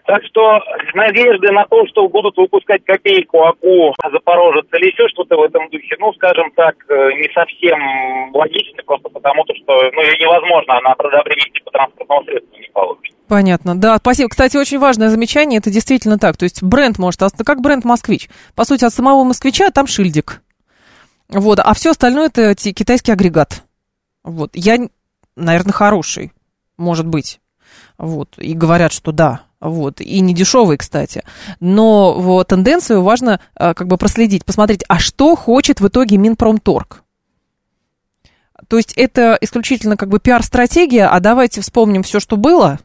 Так что надежды на то, что будут выпускать копейку, АКУ, Запорожец или еще что-то в этом духе, ну, скажем так, э, не совсем логичны, просто потому что, ну, невозможно, она при одобрении типа транспортного средства не получится. Понятно. Да, спасибо. Кстати, очень важное замечание, это действительно так. То есть бренд может, как бренд «Москвич». По сути, от самого «Москвича» там шильдик. Вот, а все остальное это китайский агрегат. Вот. Я, наверное, хороший, может быть. Вот. И говорят, что да, вот, и не дешевый, кстати. Но вот, тенденцию важно а, как бы проследить, посмотреть, а что хочет в итоге Минпромторг. То есть это исключительно как бы пиар-стратегия, а давайте вспомним все, что было,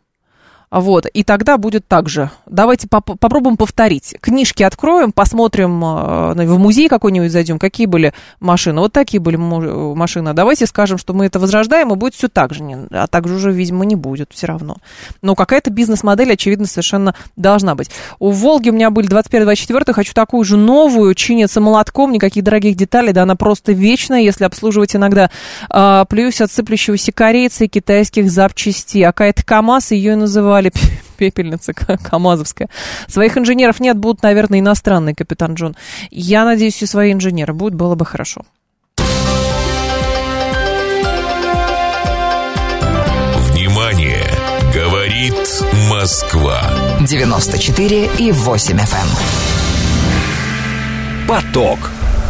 Вот, и тогда будет так же. Давайте поп- попробуем повторить. Книжки откроем, посмотрим, э, в музей какой-нибудь зайдем, какие были машины. Вот такие были машины. Давайте скажем, что мы это возрождаем, и будет все так же. А так же уже, видимо, не будет все равно. Но какая-то бизнес-модель, очевидно, совершенно должна быть. У «Волги» у меня были 21-24, хочу такую же новую, чинится молотком, никаких дорогих деталей, да, она просто вечная, если обслуживать иногда. А, плюс от сыплющегося корейца и китайских запчастей. А какая-то КАМАЗ, ее и называют называли пепельница КАМАЗовская. Своих инженеров нет, будут, наверное, иностранные, капитан Джон. Я надеюсь, и свои инженеры будут, было бы хорошо. Внимание! Говорит Москва. 94 и 8 FM. Эм. Поток.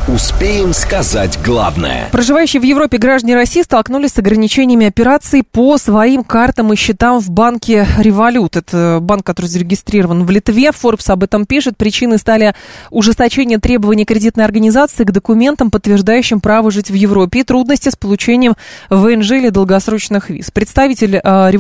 Успеем сказать главное. Проживающие в Европе граждане России столкнулись с ограничениями операций по своим картам и счетам в банке «Револют». Это банк, который зарегистрирован в Литве. Forbes об этом пишет. Причиной стали ужесточение требований кредитной организации к документам, подтверждающим право жить в Европе, и трудности с получением ВНЖ или долгосрочных виз. Представитель э,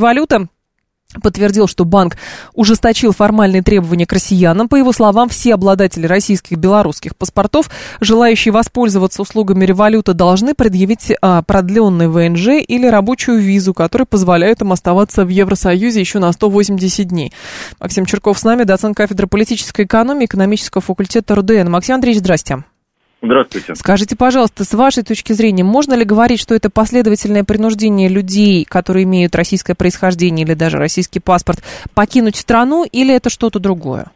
подтвердил, что банк ужесточил формальные требования к россиянам. По его словам, все обладатели российских и белорусских паспортов, желающие воспользоваться услугами революта, должны предъявить а, продленный ВНЖ или рабочую визу, которая позволяет им оставаться в Евросоюзе еще на 180 дней. Максим Черков с нами, доцент кафедры политической экономии, экономического факультета РУДН. Максим Андреевич, здрасте. Здравствуйте. Скажите, пожалуйста, с вашей точки зрения, можно ли говорить, что это последовательное принуждение людей, которые имеют российское происхождение или даже российский паспорт, покинуть страну, или это что-то другое?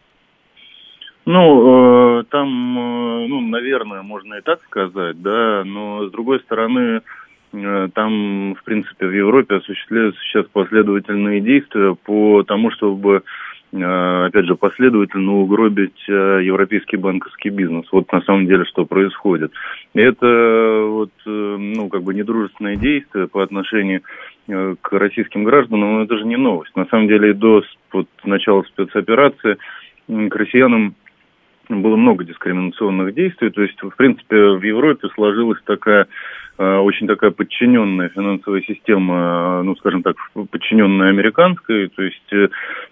Ну, э, там, э, ну, наверное, можно и так сказать, да, но с другой стороны, э, там, в принципе, в Европе осуществляются сейчас последовательные действия по тому, чтобы опять же, последовательно угробить э, европейский банковский бизнес. Вот на самом деле, что происходит. Это вот, э, ну, как бы недружественное действие по отношению к российским гражданам, но это же не новость. На самом деле, до вот, начала спецоперации к россиянам было много дискриминационных действий. То есть, в принципе, в Европе сложилась такая Э, очень такая подчиненная финансовая система, э, ну, скажем так, подчиненная американской, то есть, э,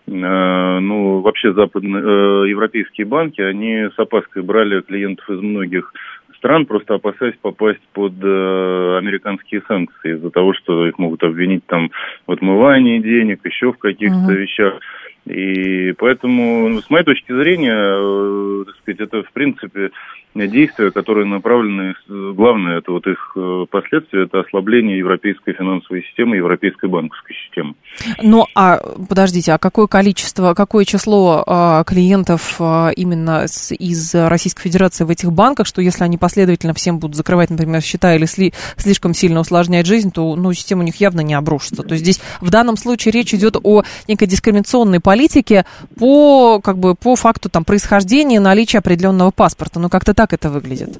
ну, вообще западные, европейские банки, они с опаской брали клиентов из многих стран, просто опасаясь попасть под американские санкции из-за того, что их могут обвинить там в отмывании денег, еще в каких-то uh-huh. вещах. И поэтому, ну, с моей точки зрения, так сказать, это, в принципе, действия, которые направлены, главное, это вот их э, последствия, это ослабление европейской финансовой системы, европейской банковской системы. Ну, а подождите, а какое количество, какое число а, клиентов а, именно из Российской Федерации в этих банках, что если они последовательно всем будут закрывать, например, счета или сли, слишком сильно усложнять жизнь, то ну, система у них явно не обрушится. То есть здесь в данном случае речь идет о некой дискриминационной политике по, как бы, по факту там, происхождения, наличия определенного паспорта. Ну, как-то так это выглядит?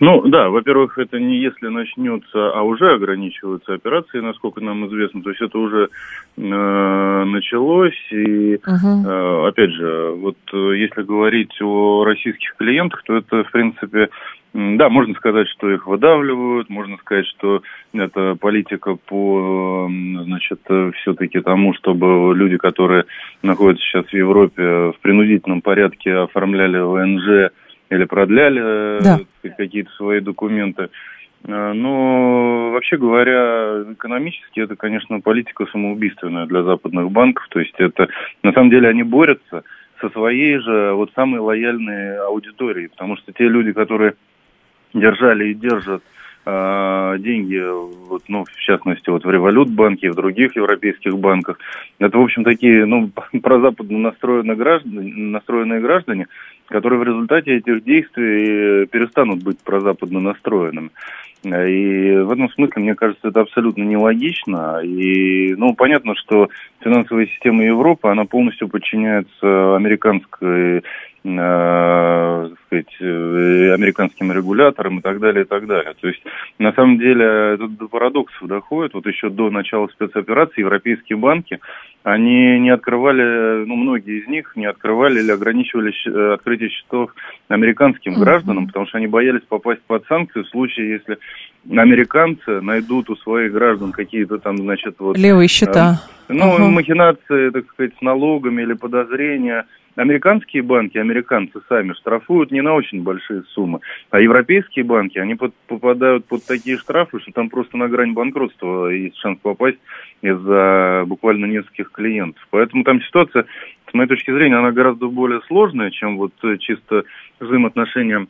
Ну да, во-первых, это не если начнется, а уже ограничиваются операции, насколько нам известно. То есть это уже э, началось. И uh-huh. э, опять же, вот э, если говорить о российских клиентах, то это, в принципе, да, можно сказать, что их выдавливают, можно сказать, что это политика по, значит, все-таки тому, чтобы люди, которые находятся сейчас в Европе, в принудительном порядке оформляли ВНЖ, или продляли да. Э, какие-то свои документы. Э, но, вообще говоря, экономически это, конечно, политика самоубийственная для западных банков. То есть это, на самом деле, они борются со своей же вот самой лояльной аудиторией. Потому что те люди, которые держали и держат э, деньги, вот, ну, в частности, вот в Револют банке и в других европейских банках, это, в общем, такие, ну, <laughs> прозападно настроенные граждане, настроенные граждане, которые в результате этих действий перестанут быть прозападно настроенными. И в этом смысле, мне кажется, это абсолютно нелогично. И, ну, понятно, что финансовая система Европы, она полностью подчиняется американской э, сказать, э, американским регуляторам и так далее, и так далее. То есть, на самом деле, это до парадоксов доходит. Вот еще до начала спецоперации европейские банки, они не открывали, ну, многие из них не открывали или ограничивали э, открытие счетов американским mm-hmm. гражданам, потому что они боялись попасть под санкции в случае, если американцы найдут у своих граждан какие-то там, значит, вот... Левые счета. Э, ну, uh-huh. махинации, так сказать, с налогами или подозрения – Американские банки, американцы сами штрафуют не на очень большие суммы, а европейские банки, они под, попадают под такие штрафы, что там просто на грань банкротства есть шанс попасть из-за буквально нескольких клиентов. Поэтому там ситуация, с моей точки зрения, она гораздо более сложная, чем вот чисто взаимоотношения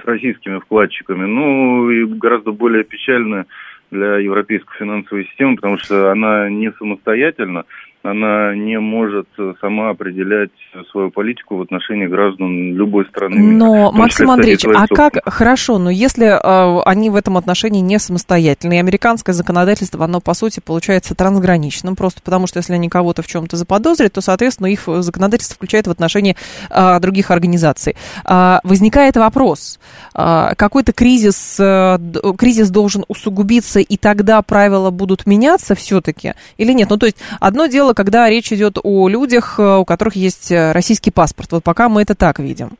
с российскими вкладчиками. Ну и гораздо более печальная для европейской финансовой системы, потому что она не самостоятельна, она не может сама определять свою политику в отношении граждан любой страны. Но, Максим Андреевич, а как, хорошо, но если э, они в этом отношении не самостоятельны, и американское законодательство, оно, по сути, получается трансграничным, просто потому что если они кого-то в чем-то заподозрят, то, соответственно, их законодательство включает в отношении э, других организаций. Э, возникает вопрос, э, какой-то кризис, э, кризис должен усугубиться, и тогда правила будут меняться все-таки, или нет? Ну, то есть, одно дело, когда речь идет о людях, э, у которых есть э, российский паспорт. Вот пока мы это так видим.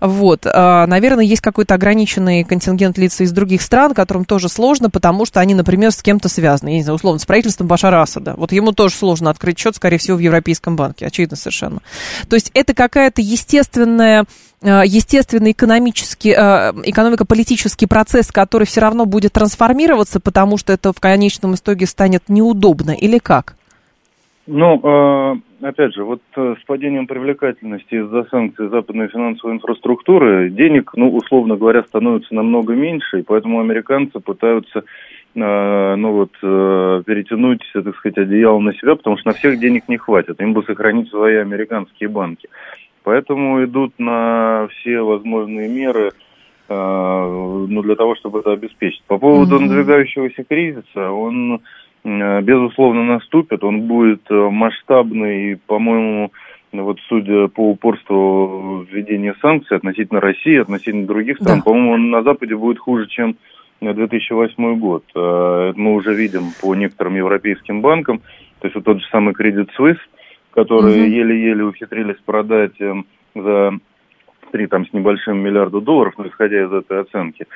Вот. Э, наверное, есть какой-то ограниченный контингент лиц из других стран, которым тоже сложно, потому что они, например, с кем-то связаны. Я не знаю, условно, с правительством Башара Асада. Вот ему тоже сложно открыть счет, скорее всего, в Европейском банке. Очевидно совершенно. То есть это какая-то естественная естественный экономический, экономико-политический процесс, который все равно будет трансформироваться, потому что это в конечном итоге станет неудобно, или как? Ну, э, опять же, вот э, с падением привлекательности из-за санкций западной финансовой инфраструктуры денег, ну, условно говоря, становится намного меньше, и поэтому американцы пытаются э, ну вот, перетянуть, так сказать, одеяло на себя, потому что на всех денег не хватит. Им бы сохранить свои американские банки. Поэтому идут на все возможные меры, ну, для того, чтобы это обеспечить. По поводу mm-hmm. надвигающегося кризиса, он безусловно, наступит. Он будет э, масштабный и, по-моему, вот судя по упорству введения санкций относительно России, относительно других стран, да. по-моему, он на Западе будет хуже, чем 2008 год. Э, это мы уже видим по некоторым европейским банкам. То есть вот тот же самый Credit Suisse, который угу. еле-еле ухитрились продать за 3 там, с небольшим миллиарда долларов, но исходя из этой оценки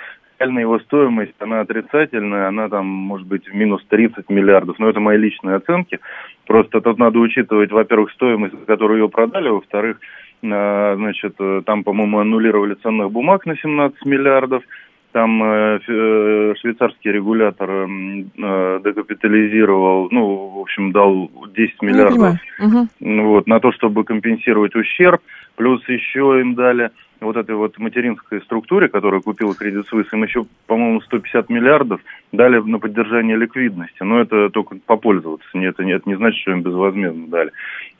реальная его стоимость, она отрицательная, она там может быть в минус 30 миллиардов, но это мои личные оценки. Просто тут надо учитывать, во-первых, стоимость, за которую ее продали, во-вторых, э, значит, э, там, по-моему, аннулировали ценных бумаг на 17 миллиардов, там э, э, швейцарский регулятор э, декапитализировал, ну, в общем, дал 10 миллиардов угу. вот, на то, чтобы компенсировать ущерб. Плюс еще им дали вот этой вот материнской структуре, которая купила Credit Suisse, им еще, по-моему, 150 миллиардов дали на поддержание ликвидности. Но это только попользоваться. Нет, это, это не значит, что им безвозмездно дали.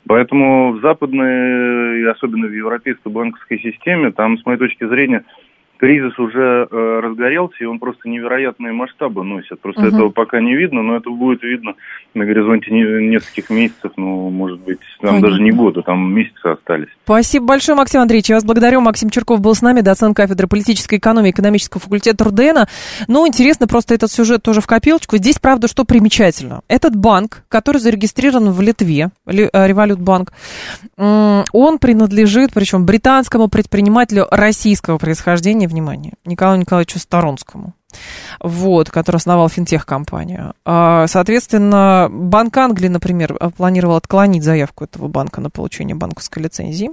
Поэтому в западной, особенно в европейской банковской системе, там, с моей точки зрения, кризис уже э, разгорелся, и он просто невероятные масштабы носит. Просто угу. этого пока не видно, но это будет видно на горизонте не, нескольких месяцев, ну, может быть, там Понятно. даже не года, там месяцы остались. Спасибо большое, Максим Андреевич. Я вас благодарю. Максим Черков был с нами, доцент кафедры политической экономии экономического факультета РУДНа. Ну, интересно просто этот сюжет тоже в копилочку. Здесь, правда, что примечательно. Этот банк, который зарегистрирован в Литве, Револют банк, он принадлежит, причем британскому предпринимателю российского происхождения внимание, Николаю Николаевичу Сторонскому. Вот, который основал финтех-компанию. А, соответственно, Банк Англии, например, планировал отклонить заявку этого банка на получение банковской лицензии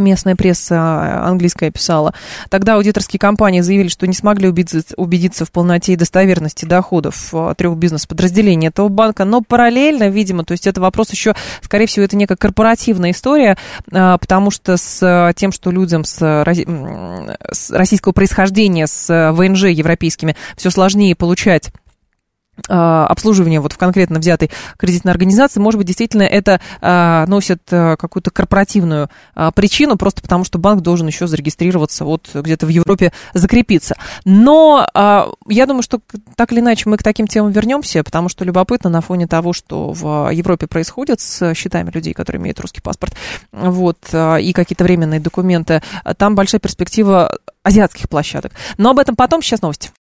местная пресса э, английская писала. Тогда аудиторские компании заявили, что не смогли убедиться, в полноте и достоверности доходов э, трех бизнес-подразделений этого банка, но параллельно, видимо, то есть это вопрос еще, скорее всего, это некая корпоративная история, э, потому что с тем, что людям с, российского происхождения, с ВНЖ европейскими все сложнее получать обслуживания вот в конкретно взятой кредитной организации, может быть, действительно это э, носит э, какую-то корпоративную э, причину, просто потому что банк должен еще зарегистрироваться, вот где-то в Европе закрепиться. Но я думаю, что так или иначе мы к таким темам вернемся, потому что любопытно на фоне того, что в Европе происходит с счетами людей, которые имеют русский паспорт, вот, и какие-то временные документы, там большая перспектива азиатских площадок. Но об этом потом, сейчас новости.